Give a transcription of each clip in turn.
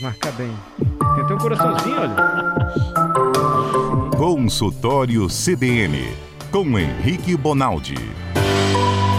marcar bem. Tem até um coraçãozinho, olha. Consultório CBN, com Henrique Bonaldi.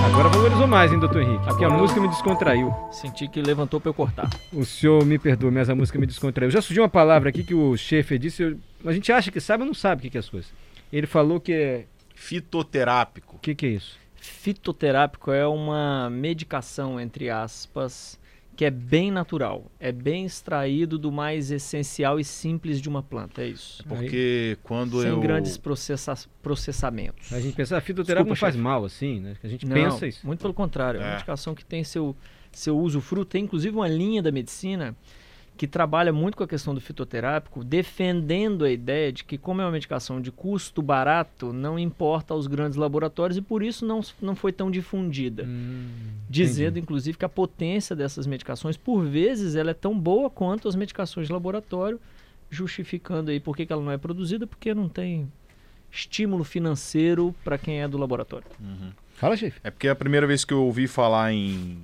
Agora valorizou mais, hein, doutor Henrique? Porque a música me descontraiu. Senti que levantou pra eu cortar. O senhor me perdoa, mas a música me descontraiu. Já surgiu uma palavra aqui que o Schaefer disse, eu- a gente acha que sabe, mas não sabe o que que é as coisas. Ele falou que é... Fitoterápico. O que que é isso? Fitoterápico é uma medicação, entre aspas, que é bem natural. É bem extraído do mais essencial e simples de uma planta, é isso. Porque quando Sem eu. grandes processa processamentos. A gente pensa, a fitoterapia não Desculpa, faz chefe. mal, assim, né? A gente Não, pensa isso. muito pelo contrário. É uma É. medicação que tem seu, seu uso fruto. Tem inclusive uma linha da medicina que trabalha muito com a questão do fitoterápico, defendendo a ideia de que, como é uma medicação de custo barato, não importa aos grandes laboratórios e por isso não, não foi tão difundida. Hum, Dizendo, entendi. inclusive, que a potência dessas medicações, por vezes, ela é tão boa quanto as medicações de laboratório, justificando aí por que que ela não é produzida, porque não tem estímulo financeiro para quem é do laboratório. Uhum. Fala, chefe. É porque a primeira vez que eu ouvi falar em,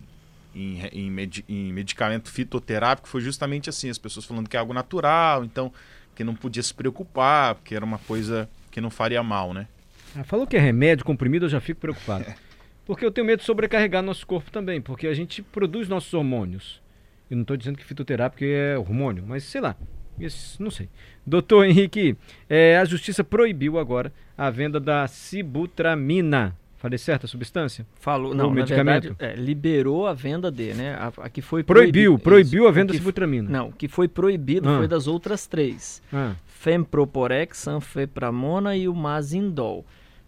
em, em medi- em medicamento fitoterápico foi justamente assim, as pessoas falando que é algo natural, então que não podia se preocupar, porque era uma coisa que não faria mal, né? Ah, falou que é remédio, comprimido, eu já fico preocupado. Porque eu tenho medo de sobrecarregar nosso corpo também, porque a gente produz nossos hormônios. Eu não estou dizendo que fitoterápico é hormônio, mas sei lá. Isso, não sei. Doutor Henrique, é, a justiça proibiu agora a venda da sibutramina. Falei certo a substância? Falou, não, medicamento? verdade, é, liberou a venda de, né? A, a que foi Proibiu, proibi- proibiu isso. a venda que- sibutramina. Não, o que foi proibido Ah. foi das outras três. Ah, Femproporex, Anfepramona e o Mazindol.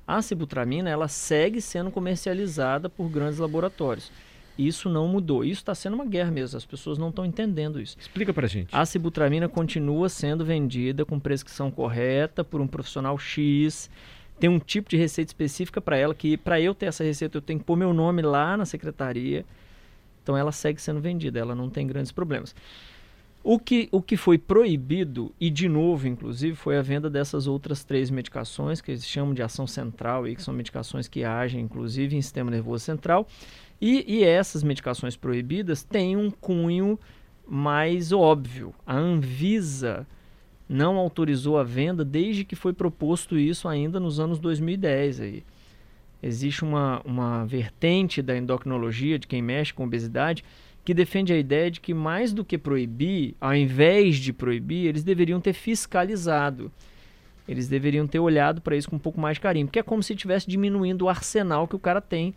A sibutramina, ela segue sendo comercializada por grandes laboratórios. Isso não mudou. Isso está sendo uma guerra mesmo. As pessoas não estão entendendo isso. explica pra gente. A sibutramina continua sendo vendida com prescrição correta por um profissional X. Tem um tipo de receita específica para ela, que para eu ter essa receita eu tenho que pôr meu nome lá na secretaria. Então ela segue sendo vendida, ela não tem grandes problemas. O que, o que foi proibido, e de novo, inclusive, foi a venda dessas outras três medicações, que eles chamam de ação central, e que são medicações que agem, inclusive, em sistema nervoso central. E, e essas medicações proibidas têm um cunho mais óbvio. A Anvisa não autorizou a venda desde que foi proposto isso ainda nos anos 2010. Aí. Existe uma, uma vertente da endocrinologia, de quem mexe com obesidade, que defende a ideia de que mais do que proibir, ao invés de proibir, eles deveriam ter fiscalizado. Eles deveriam ter olhado para isso com um pouco mais de carinho, porque é como se estivesse diminuindo o arsenal que o cara tem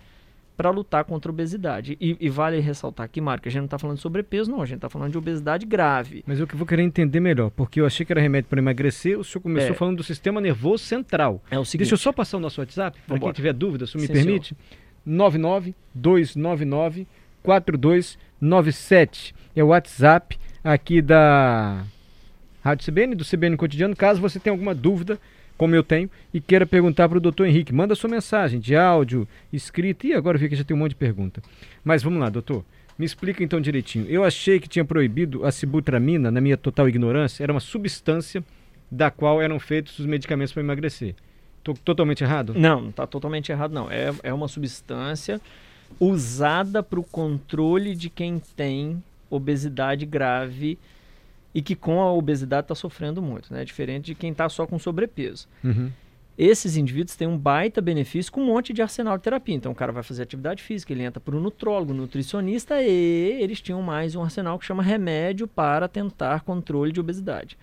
para lutar contra a obesidade. E, e vale ressaltar aqui, Marco, que a gente não está falando de sobrepeso, não, a gente está falando de obesidade grave. Mas eu que vou querer entender melhor, porque eu achei que era remédio para emagrecer, o senhor começou É. falando do sistema nervoso central. É o seguinte. Deixa eu só passar o nosso WhatsApp, para quem tiver dúvida, se me Sim, permite. 992994297. É o WhatsApp aqui da Rádio CBN, do CBN Cotidiano. Caso você tenha alguma dúvida, como eu tenho, e queira perguntar para o doutor Henrique, manda sua mensagem de áudio, escrita. E agora vi que já tem um monte de pergunta. Mas vamos lá, doutor. Me explica então direitinho. Eu achei que tinha proibido a sibutramina, na minha total ignorância, era uma substância da qual eram feitos os medicamentos para emagrecer. Estou totalmente errado? Não, não está totalmente errado, não. É, é uma substância usada para o controle de quem tem obesidade grave e que com a obesidade está sofrendo muito, né? Diferente de quem está só com sobrepeso. Uhum. Esses indivíduos têm um baita benefício com um monte de arsenal de terapia. Então o cara vai fazer atividade física, ele entra para o nutrólogo, nutricionista e eles tinham mais um arsenal que chama remédio para tentar controle de obesidade.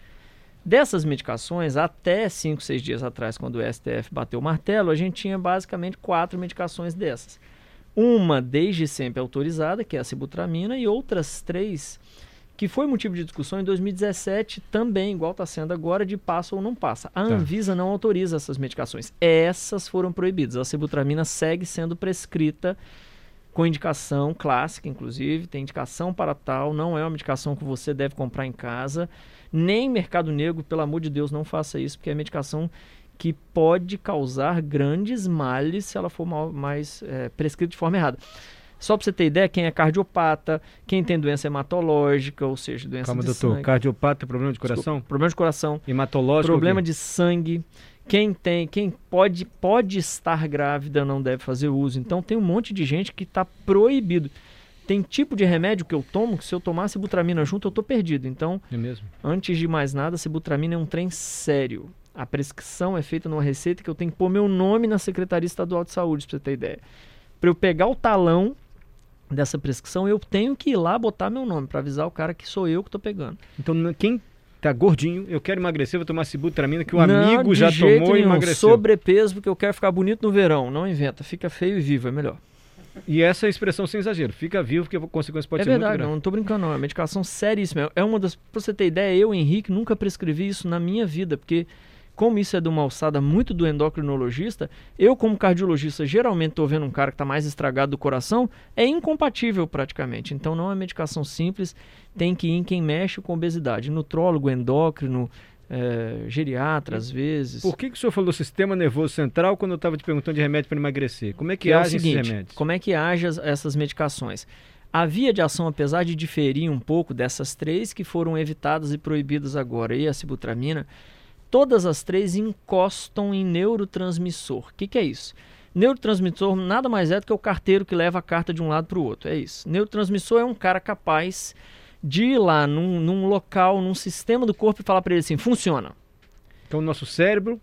Dessas medicações, até 5, 6 dias atrás, quando o STF bateu o martelo, a gente tinha basicamente quatro medicações dessas. Uma desde sempre autorizada, que é a sibutramina, e outras três que foi motivo de discussão em 2017 também, igual está sendo agora, de passa ou não passa. A Tá. Anvisa não autoriza essas medicações. Essas foram proibidas. A sibutramina segue sendo prescrita com indicação clássica, inclusive, tem indicação para tal, não é uma medicação que você deve comprar em casa, nem mercado negro, pelo amor de Deus, não faça isso, porque é medicação que pode causar grandes males se ela for mal- mais é, prescrita de forma errada. Só para você ter ideia, quem é cardiopata, quem tem doença hematológica, ou seja, doença Calma, de doutor. sangue, Cardiopata, problema de coração? Desculpa, problema de coração, Hematológico? problema o quê? de sangue. Quem tem, quem pode, pode estar grávida não deve fazer uso. Então tem um monte de gente que está proibido. Tem tipo de remédio que eu tomo que se eu tomar sibutramina junto eu tô perdido. Então, É mesmo? antes de mais nada, sibutramina é um trem sério. A prescrição é feita numa receita que eu tenho que pôr meu nome na Secretaria Estadual de Saúde, pra você ter ideia. Para eu pegar o talão dessa prescrição, eu tenho que ir lá botar meu nome para avisar o cara que sou eu que tô pegando. Então, quem tá gordinho, eu quero emagrecer, vou tomar sibutramina, que o Não, amigo já tomou e nenhum. emagreceu. Sobrepeso porque eu quero ficar bonito no verão. Não inventa, fica feio e vivo, é melhor. E essa é a expressão sem exagero. Fica vivo, porque a consequência pode é ser muito verdade, grave. não, não tô brincando não, é medicação seríssima. É uma das, pra você ter ideia, eu, Henrique, nunca prescrevi isso na minha vida, porque como isso é de uma alçada muito do endocrinologista, eu como cardiologista geralmente tô vendo um cara que tá mais estragado do coração, é incompatível praticamente. Então não é medicação simples, tem que ir em quem mexe com obesidade, nutrólogo, endócrino, eh, geriatra às vezes. Por que, que o senhor falou sistema nervoso central quando eu estava te perguntando de remédio para emagrecer? Como é que, que é agem esses seguinte, remédios? como é que age as- essas medicações? A via de ação, apesar de diferir um pouco dessas três que foram evitadas e proibidas agora, e a sibutramina, todas as três encostam em neurotransmissor. O que, que é isso? Neurotransmissor nada mais é do que o carteiro que leva a carta de um lado para o outro. É isso. Neurotransmissor é um cara capaz de ir lá num, num local, num sistema do corpo e falar para ele assim: funciona. Então, o nosso cérebro,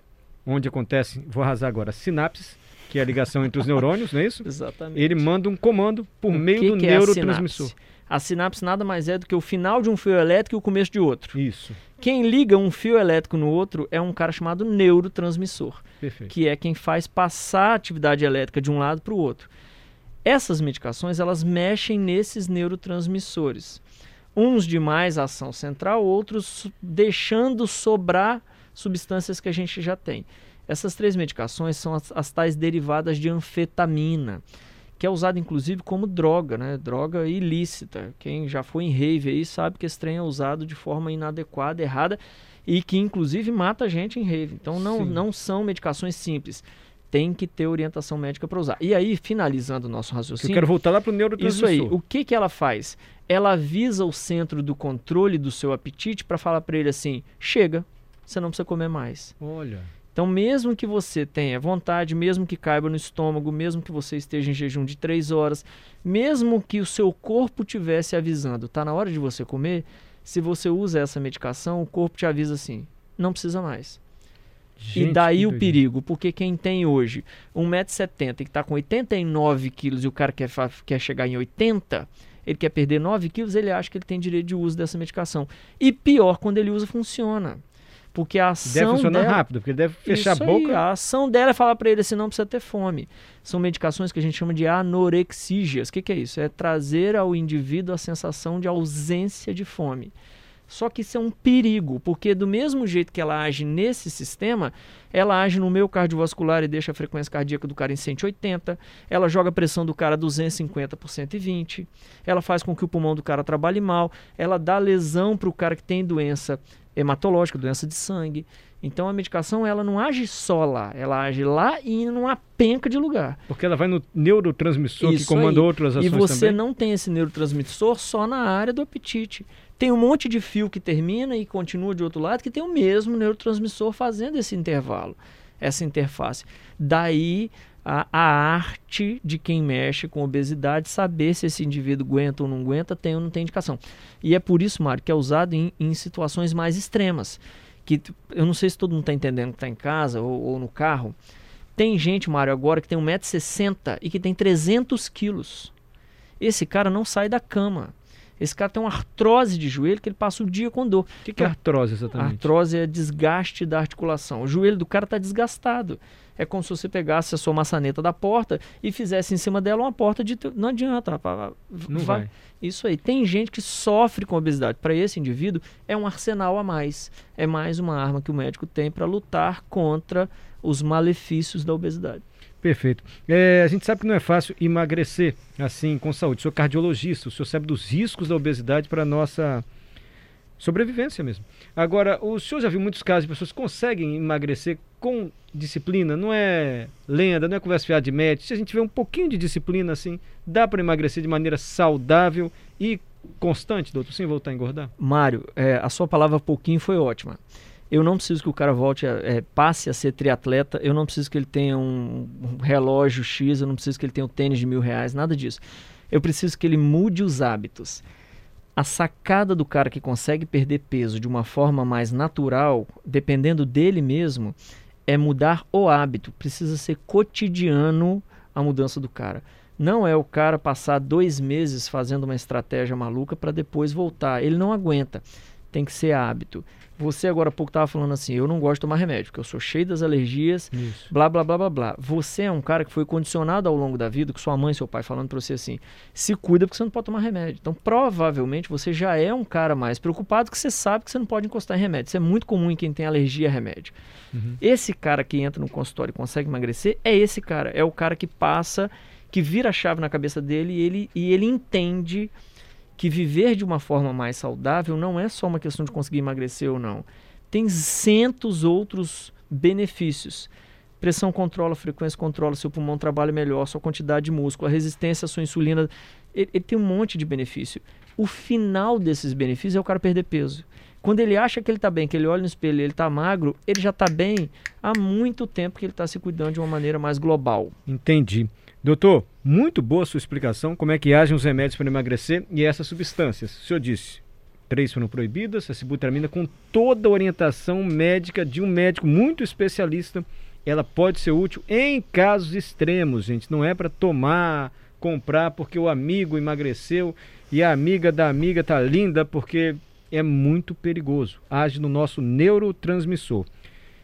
onde acontece, vou arrasar agora, sinapses, que é a ligação entre os neurônios, não é isso? Exatamente. Ele manda um comando por O meio que do que é neurotransmissor. sinapse? A sinapse nada mais é do que o final de um fio elétrico e o começo de outro. Isso, Quem liga um fio elétrico no outro é um cara chamado neurotransmissor, perfeito. que é quem faz passar a atividade elétrica de um lado para o outro. Essas medicações elas mexem nesses neurotransmissores. Uns de mais ação central, outros deixando sobrar substâncias que a gente já tem. Essas três medicações são as, as tais derivadas de anfetamina, que é usada inclusive como droga, né? Droga ilícita. Quem já foi em rave aí sabe que esse trem é usado de forma inadequada, errada e que inclusive mata gente em rave. Então não, Sim. não são medicações simples. Tem que ter orientação médica para usar. E aí, finalizando o nosso Eu raciocínio, quero voltar lá para o isso neurotransmissor. aí, o que, que ela faz? Ela avisa o centro do controle do seu apetite para falar para ele assim: chega, você não precisa comer mais. Olha, Então, mesmo que você tenha vontade, mesmo que caiba no estômago, mesmo que você esteja em jejum de três horas, mesmo que o seu corpo tivesse avisando, tá na hora de você comer, se você usa essa medicação, o corpo te avisa assim: não precisa mais. gente, e daí o perigo, porque quem tem hoje 1,70m e que está com 89 quilos e o cara quer, quer chegar em 80, ele quer perder 9 quilos, ele acha que ele tem direito de uso dessa medicação. E pior, quando ele usa, funciona. Porque a ação Deve funcionar dela, rápido, porque ele deve fechar a boca. Aí, a ação dela é falar para ele assim, não precisa ter fome. São medicações que a gente chama de anorexígias. O que, que é isso? É trazer ao indivíduo a sensação de ausência de fome. Só que isso é um perigo, porque do mesmo jeito que ela age nesse sistema, ela age no meu cardiovascular e deixa a frequência cardíaca do cara em 180, ela joga a pressão do cara 250 por 120, ela faz com que o pulmão do cara trabalhe mal, ela dá lesão para o cara que tem doença hematológica, doença de sangue. Então a medicação ela não age só lá, ela age lá e numa penca de lugar. Porque ela vai no neurotransmissor que Isso comanda aí. outras E ações você também. não tem esse neurotransmissor só na área do apetite. Tem um monte de fio que termina e continua de outro lado que tem o mesmo neurotransmissor fazendo esse intervalo, essa interface. Daí a, a arte de quem mexe com obesidade saber se esse indivíduo aguenta ou não aguenta, tem ou não tem indicação. E é por isso, Mário, que é usado em, em situações mais extremas. Que eu não sei se todo mundo está entendendo que está em casa ou, ou no carro. Tem gente, Mário, agora que tem 1,60m e que tem 300 quilos. Esse cara não sai da cama. Esse cara tem uma artrose de joelho que ele passa o dia com dor. O que, que é artrose exatamente? artrose é desgaste da articulação. O joelho do cara está desgastado. É como se você pegasse a sua maçaneta da porta e fizesse em cima dela uma porta de. Não adianta. rapaz. Não vai. Isso aí. Tem gente que sofre com obesidade. Para esse indivíduo, é um arsenal a mais. É mais uma arma que o médico tem para lutar contra os malefícios da obesidade. Perfeito. É, a gente sabe que não é fácil emagrecer assim com saúde. O senhor é cardiologista, o senhor sabe dos riscos da obesidade para a nossa sobrevivência mesmo. Agora, o senhor já viu muitos casos de pessoas que conseguem emagrecer com disciplina, não é lenda, não é conversa fiada de médico. Se a gente tiver um pouquinho de disciplina assim, dá para emagrecer de maneira saudável e constante, doutor, sem voltar a engordar? Mário, é, a sua palavra pouquinho foi ótima. Eu não preciso que o cara volte, a, é, passe a ser triatleta, eu não preciso que ele tenha um, um relógio X, eu não preciso que ele tenha um tênis de mil reais, nada disso. Eu preciso que ele mude os hábitos. A sacada do cara que consegue perder peso de uma forma mais natural, dependendo dele mesmo, é mudar o hábito. Precisa ser cotidiano a mudança do cara. Não é o cara passar dois meses fazendo uma estratégia maluca para depois voltar. Ele não aguenta. Tem que ser hábito. Você agora há pouco estava falando assim, eu não gosto de tomar remédio, porque eu sou cheio das alergias, Isso. blá, blá, blá, blá, blá. Você é um cara que foi condicionado ao longo da vida, com sua mãe e seu pai falando para você assim, se cuida porque você não pode tomar remédio. Então, provavelmente, você já é um cara mais preocupado que você sabe que você não pode encostar em remédio. Isso é muito comum em quem tem alergia a remédio. Uhum. Esse cara que entra no consultório e consegue emagrecer, é esse cara. É o cara que passa, que vira a chave na cabeça dele e ele, e ele entende que viver de uma forma mais saudável não é só uma questão de conseguir emagrecer ou não. Tem centos outros benefícios. Pressão controla, frequência controla, seu pulmão trabalha melhor, sua quantidade de músculo, a resistência à sua insulina. Ele, ele tem um monte de benefício. O final desses benefícios é o cara perder peso. Quando ele acha que ele está bem, que ele olha no espelho e ele está magro, ele já está bem há muito tempo que ele está se cuidando de uma maneira mais global. Entendi. Doutor, muito boa a sua explicação, como é que agem os remédios para emagrecer e essas substâncias. O senhor disse, três foram proibidas, a sibutramina com toda a orientação médica de um médico muito especialista, ela pode ser útil em casos extremos, gente, não é para tomar, comprar porque o amigo emagreceu e a amiga da amiga tá linda porque é muito perigoso, age no nosso neurotransmissor.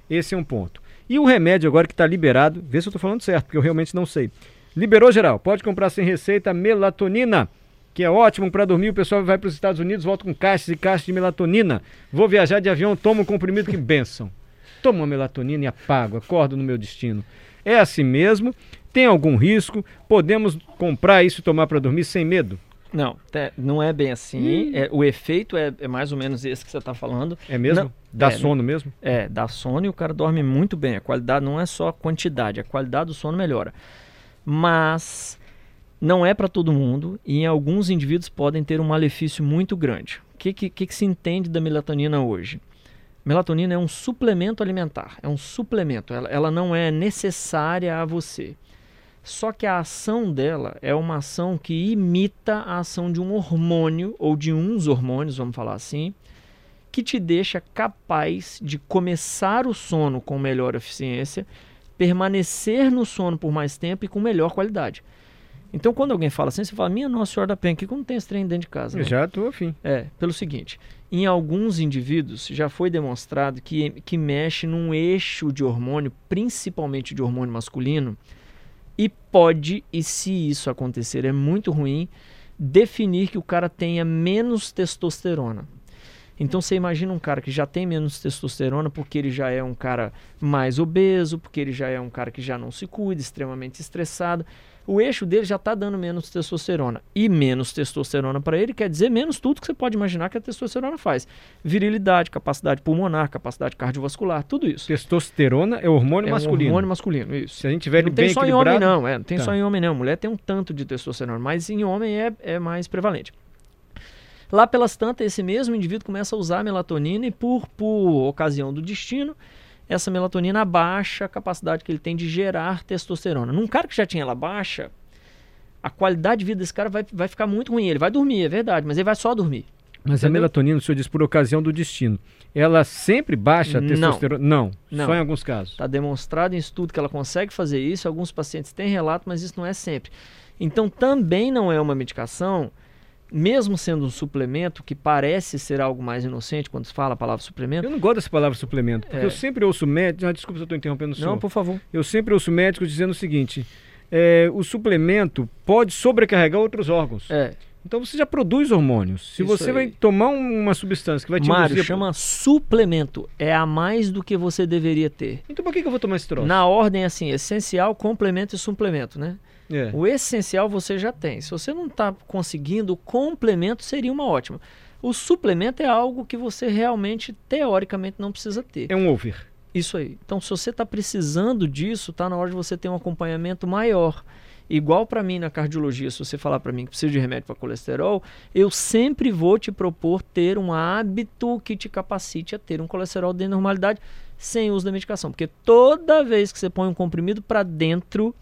Esse é um ponto. E o remédio agora que está liberado, vê se eu estou falando certo, porque eu realmente não sei. Liberou geral, pode comprar sem receita melatonina, que é ótimo para dormir. O pessoal vai para os Estados Unidos, volta com caixas e caixas de melatonina. Vou viajar de avião, tomo um comprimido que benção. Tomo uma melatonina e apago, acordo no meu destino. É assim mesmo, tem algum risco, podemos comprar isso e tomar para dormir sem medo? Não, não é bem assim. É, o efeito é, é mais ou menos esse que você está falando. É mesmo? Não, Dá é, sono mesmo? É, dá sono e o cara dorme muito bem. A qualidade não é só a quantidade, a qualidade do sono melhora. Mas não é para todo mundo e em alguns indivíduos podem ter um malefício muito grande. O que, que, que se entende da melatonina hoje? Melatonina é um suplemento alimentar, é um suplemento, ela, ela não é necessária a você. Só que a ação dela é uma ação que imita a ação de um hormônio, ou de uns hormônios, vamos falar assim, que te deixa capaz de começar o sono com melhor eficiência, permanecer no sono por mais tempo e com melhor qualidade. Então, quando alguém fala assim, você fala, minha Nossa Senhora da Penha, que não tem esse trem dentro de casa? Eu né?" já estou afim. É, pelo seguinte, em alguns indivíduos já foi demonstrado que, que mexe num eixo de hormônio, principalmente de hormônio masculino, e pode, e se isso acontecer é muito ruim, definir que o cara tenha menos testosterona. Então você imagina um cara que já tem menos testosterona porque ele já é um cara mais obeso, porque ele já é um cara que já não se cuida, extremamente estressado. O eixo dele já está dando menos testosterona. E menos testosterona para ele quer dizer menos tudo que você pode imaginar que a testosterona faz. Virilidade, capacidade pulmonar, capacidade cardiovascular, tudo isso. Testosterona é hormônio é masculino. um hormônio masculino, isso. Se a gente tiver ele Não tem bem só em homem não, é, não tem Tá. só em homem não. Mulher tem um tanto de testosterona, mas em homem é, é mais prevalente. Lá pelas tantas, esse mesmo indivíduo começa a usar a melatonina e por, por ocasião do destino, essa melatonina abaixa a capacidade que ele tem de gerar testosterona. Num cara que já tinha ela baixa, a qualidade de vida desse cara vai, vai ficar muito ruim. Ele vai dormir, é verdade, mas ele vai só dormir. Mas a Entendeu? melatonina, o senhor diz por ocasião do destino, ela sempre baixa a testosterona? Não, Não. só em alguns casos. Está demonstrado em estudo que ela consegue fazer isso. Alguns pacientes têm relato, mas isso não é sempre. Então, também não é uma medicação, mesmo sendo um suplemento que parece ser algo mais inocente quando se fala a palavra suplemento. Eu não gosto dessa palavra suplemento, porque É. eu sempre ouço médicos. Ah, desculpa se eu estou interrompendo o senhor. Não, por favor. Eu sempre ouço médicos dizendo o seguinte: é, o suplemento pode sobrecarregar outros órgãos. É, Então você já produz hormônios. Se Isso você aí. vai tomar um- uma substância que vai te Mário, induzir chama suplemento. É a mais do que você deveria ter. Então por que, que eu vou tomar esse troço? Na ordem assim, essencial, complemento e suplemento, né? É. O essencial você já tem. Se você não está conseguindo, o complemento seria uma ótima. O suplemento é algo que você realmente, teoricamente, não precisa ter. É um over. Isso aí. Então, se você está precisando disso, está na hora de você ter um acompanhamento maior. Igual para mim na cardiologia, se você falar para mim que precisa de remédio para colesterol, eu sempre vou te propor ter um hábito que te capacite a ter um colesterol da normalidade sem uso da medicação. Porque toda vez que você põe um comprimido para dentro,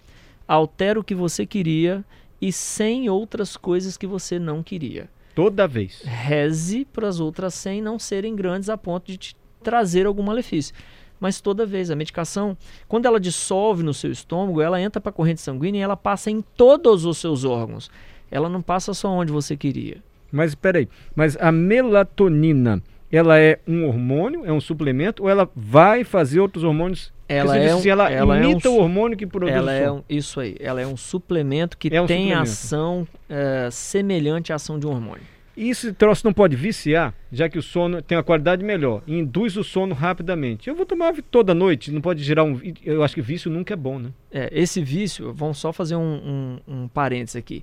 altera o que você queria e 100 outras coisas que você não queria. Toda vez. Reze para as outras 100 não serem grandes a ponto de te trazer algum malefício. Mas toda vez a medicação, quando ela dissolve no seu estômago, ela entra para a corrente sanguínea e ela passa em todos os seus órgãos. Ela não passa só onde você queria. Mas peraí, mas a melatonina, ela é um hormônio, é um suplemento, ou ela vai fazer outros hormônios? Ela Porque você é um- ela, ela é um imita o hormônio que produz Ela é um, isso aí, ela é um suplemento que É um tem suplemento. ação eh, semelhante à ação de um hormônio. E esse troço não pode viciar, já que o sono tem uma qualidade melhor, e induz o sono rapidamente. Eu vou tomar toda noite, não pode gerar um. Eu acho que vício nunca é bom, né? É, esse vício, vamos só fazer um, um, um parênteses aqui.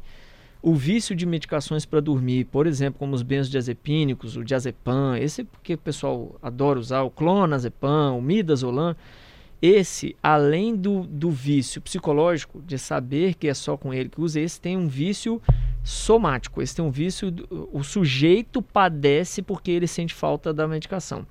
O vício de medicações para dormir, por exemplo, como os benzodiazepínicos, o diazepam, esse que o pessoal adora usar, o clonazepam, o midazolam, esse, além do, do vício psicológico, de saber que é só com ele que usa, esse tem um vício somático, esse tem um vício, o sujeito padece porque ele sente falta da medicação.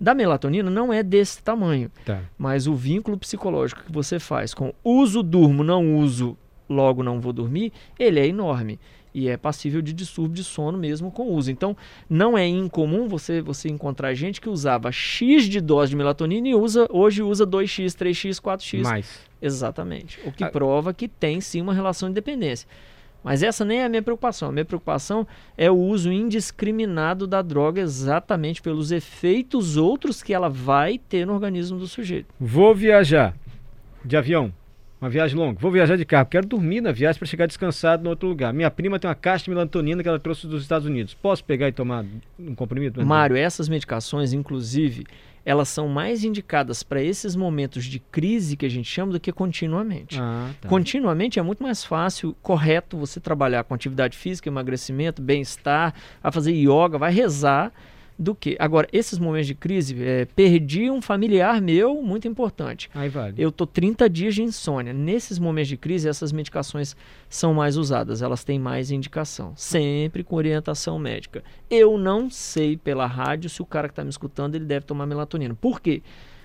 Da melatonina não é desse tamanho. Tá. Mas o vínculo psicológico que você faz com uso, durmo, não uso, logo não vou dormir, ele é enorme. E é passível de distúrbio de sono mesmo com uso. Então, não é incomum você, você encontrar gente que usava X de dose de melatonina e usa, hoje usa 2X, 3X, 4X. Mais. Exatamente. O que Ah. prova que tem sim uma relação de dependência. Mas essa nem é a minha preocupação. A minha preocupação é o uso indiscriminado da droga exatamente pelos efeitos outros que ela vai ter no organismo do sujeito. Vou viajar de avião, uma viagem longa. Vou viajar de carro. Quero dormir na viagem para chegar descansado no outro lugar. Minha prima tem uma caixa de melatonina que ela trouxe dos Estados Unidos. Posso pegar e tomar um comprimido? Mário, essas medicações, inclusive, elas são mais indicadas para esses momentos de crise que a gente chama do que continuamente. Ah, tá. Continuamente é muito mais fácil, correto, você trabalhar com atividade física, emagrecimento, bem-estar, a fazer yoga, vai rezar, do que. Agora, esses momentos de crise, é, perdi um familiar meu muito importante. Aí vale. Eu tô 30 dias de insônia. Nesses momentos de crise, essas medicações são mais usadas, elas têm mais indicação, sempre com orientação médica. Eu não sei pela rádio se o cara que está me escutando ele deve tomar melatonina. Por quê?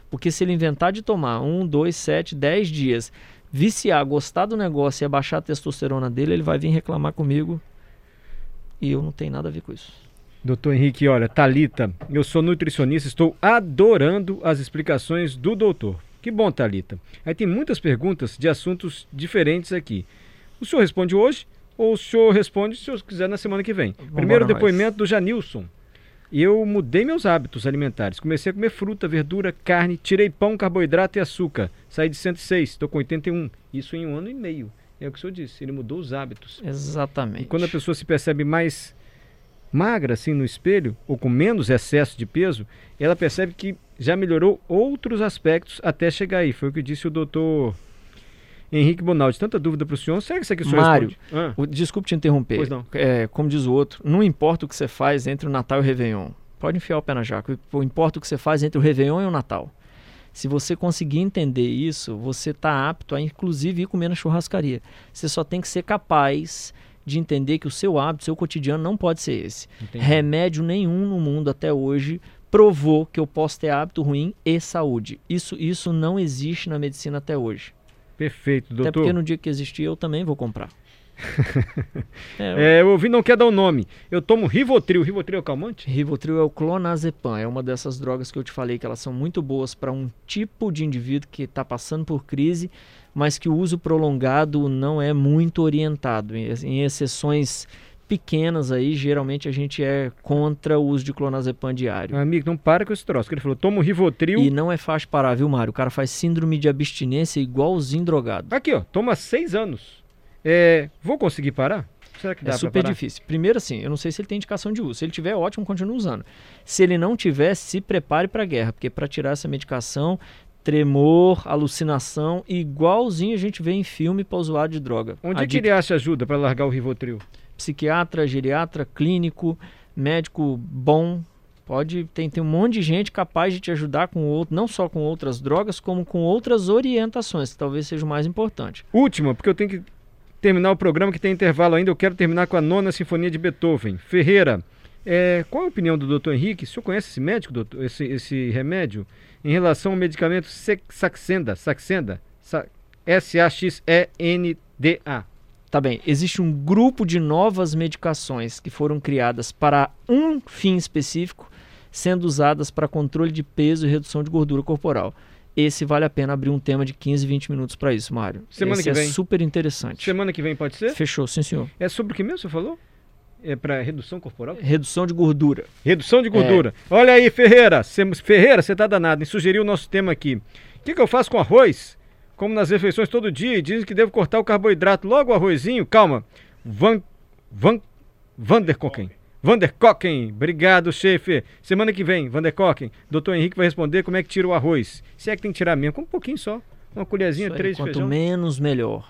Porque se ele inventar de tomar um, dois, sete, dez dias, viciar, gostar do negócio e abaixar a testosterona dele, ele vai vir reclamar comigo e eu não tenho nada a ver com isso. Doutor Henrique, olha, Talita, eu sou nutricionista, estou adorando as explicações do doutor. Que bom, Talita. Aí tem muitas perguntas de assuntos diferentes aqui. O senhor responde hoje ou o senhor responde se o senhor quiser na semana que vem? Vambora Primeiro depoimento do Janilson. Eu mudei meus hábitos alimentares. Comecei a comer fruta, verdura, carne, tirei pão, carboidrato e açúcar. Saí de 106, estou com 81. Isso em um ano e meio. É o que o senhor disse, ele mudou os hábitos. Exatamente. E quando a pessoa se percebe mais magra assim no espelho, ou com menos excesso de peso, ela percebe que já melhorou outros aspectos até chegar aí. Foi o que disse o doutor Henrique Bonaldi. Tanta dúvida para o senhor. Será que isso aqui senhor Mário? Ah, O- Desculpe te interromper. Pois não. É, como diz o outro, não importa o que você faz entre o Natal e o Réveillon. Pode enfiar o pé na jaca. O- Importa o que você faz entre o Réveillon e o Natal. Se você conseguir entender isso, você está apto a, inclusive, ir comer na churrascaria. Você só tem que ser capaz de entender que o seu hábito, seu cotidiano não pode ser esse. entendi. Remédio nenhum no mundo até hoje provou que eu posso ter hábito ruim e saúde. Isso, isso não existe na medicina até hoje. Perfeito, Até doutor. porque no dia que existir eu também vou comprar. é, o É, eu ouvi, não quer dar o nome. Eu tomo Rivotril. Rivotril é o calmante? Rivotril é o clonazepam, é uma dessas drogas que eu te falei que elas são muito boas para um tipo de indivíduo que está passando por crise, mas que o uso prolongado não é muito orientado. Em, em exceções pequenas aí, geralmente a gente é contra o uso de clonazepam diário. Amigo, não para com esse troço. Ele falou, tomo Rivotril. E não é fácil parar, viu, Mário? O cara faz síndrome de abstinência igualzinho drogado. Aqui, ó, toma há seis anos. É, vou conseguir parar? Será que dá É super parar? difícil. Primeiro, assim, eu não sei se ele tem indicação de uso. Se ele tiver, ótimo, continua usando. Se ele não tiver, se prepare para a guerra, porque para tirar essa medicação, tremor, alucinação, igualzinho a gente vê em filme para usuário de droga. Onde A é que ele acha ajuda para largar o Rivotril? Psiquiatra, geriatra, clínico, médico bom. Pode, tem, tem um monte de gente capaz de te ajudar com outro, não só com outras drogas, como com outras orientações, que talvez seja o mais importante. Última, porque eu tenho que terminar o programa que tem intervalo ainda. Eu quero terminar com a nona sinfonia de Beethoven. Ferreira, é, qual a opinião do doutor Henrique? O senhor conhece esse médico, doutor, esse, esse remédio? Em relação ao medicamento Saxenda, Saxenda, Sa- S-A-X-E-N-D-A. Tá bem. Existe um grupo de novas medicações que foram criadas para um fim específico, sendo usadas para controle de peso e redução de gordura corporal. Esse vale a pena abrir um tema de 15, 20 minutos para isso, Mário. Semana Esse que é vem. super interessante. Semana que vem pode ser? Fechou, sim, senhor. É sobre o que mesmo você falou? É para redução corporal? Redução de gordura. Redução de gordura. É. Olha aí, Ferreira. Cê- Ferreira, você tá danado, em sugerir o nosso tema aqui. O que, que eu faço com arroz? Como nas refeições todo dia e dizem que devo cortar o carboidrato logo o arrozinho. Calma. Van. Van. Vanderkoken. Vanderkoken. Obrigado, chefe. Semana que vem, Vanderkoken. Doutor Henrique vai responder como é que tira o arroz. Se é que tem que tirar mesmo, com um pouquinho só. Uma colherzinha, aí, três Quanto feijão. menos, melhor.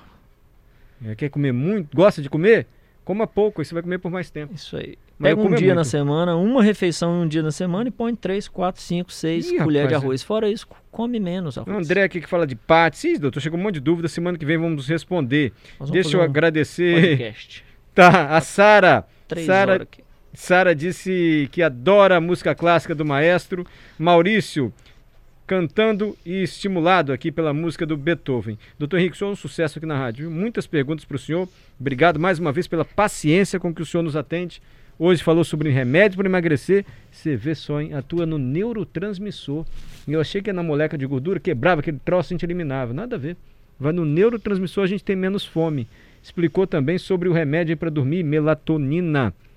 É, quer comer muito? Gosta de comer? Coma pouco, aí você vai comer por mais tempo. Isso aí. Mas Pega um é dia na muito. semana, uma refeição em um dia na semana e põe 3, 4, 5, 6 Ih, colheres de rapaz, arroz. Fora isso, come menos O arroz. André aqui que fala de pates. Ih, doutor, chegou um monte de dúvida. Semana que vem vamos responder. Vamos Deixa eu um agradecer. podcast. Tá, a Sara. Três Sara. Sara disse que adora a música clássica do maestro. Maurício, cantando e estimulado aqui pela música do Beethoven. Doutor Henrique, o senhor é um sucesso aqui na rádio. Muitas perguntas para o senhor. Obrigado mais uma vez pela paciência com que o senhor nos atende. Hoje falou sobre remédio para emagrecer. Você vê só, hein? Atua no neurotransmissor. Eu achei que na moleca de gordura quebrava aquele troço a gente eliminava. Nada a ver. Vai no neurotransmissor, a gente tem menos fome. Explicou também sobre o remédio para dormir, melatonina.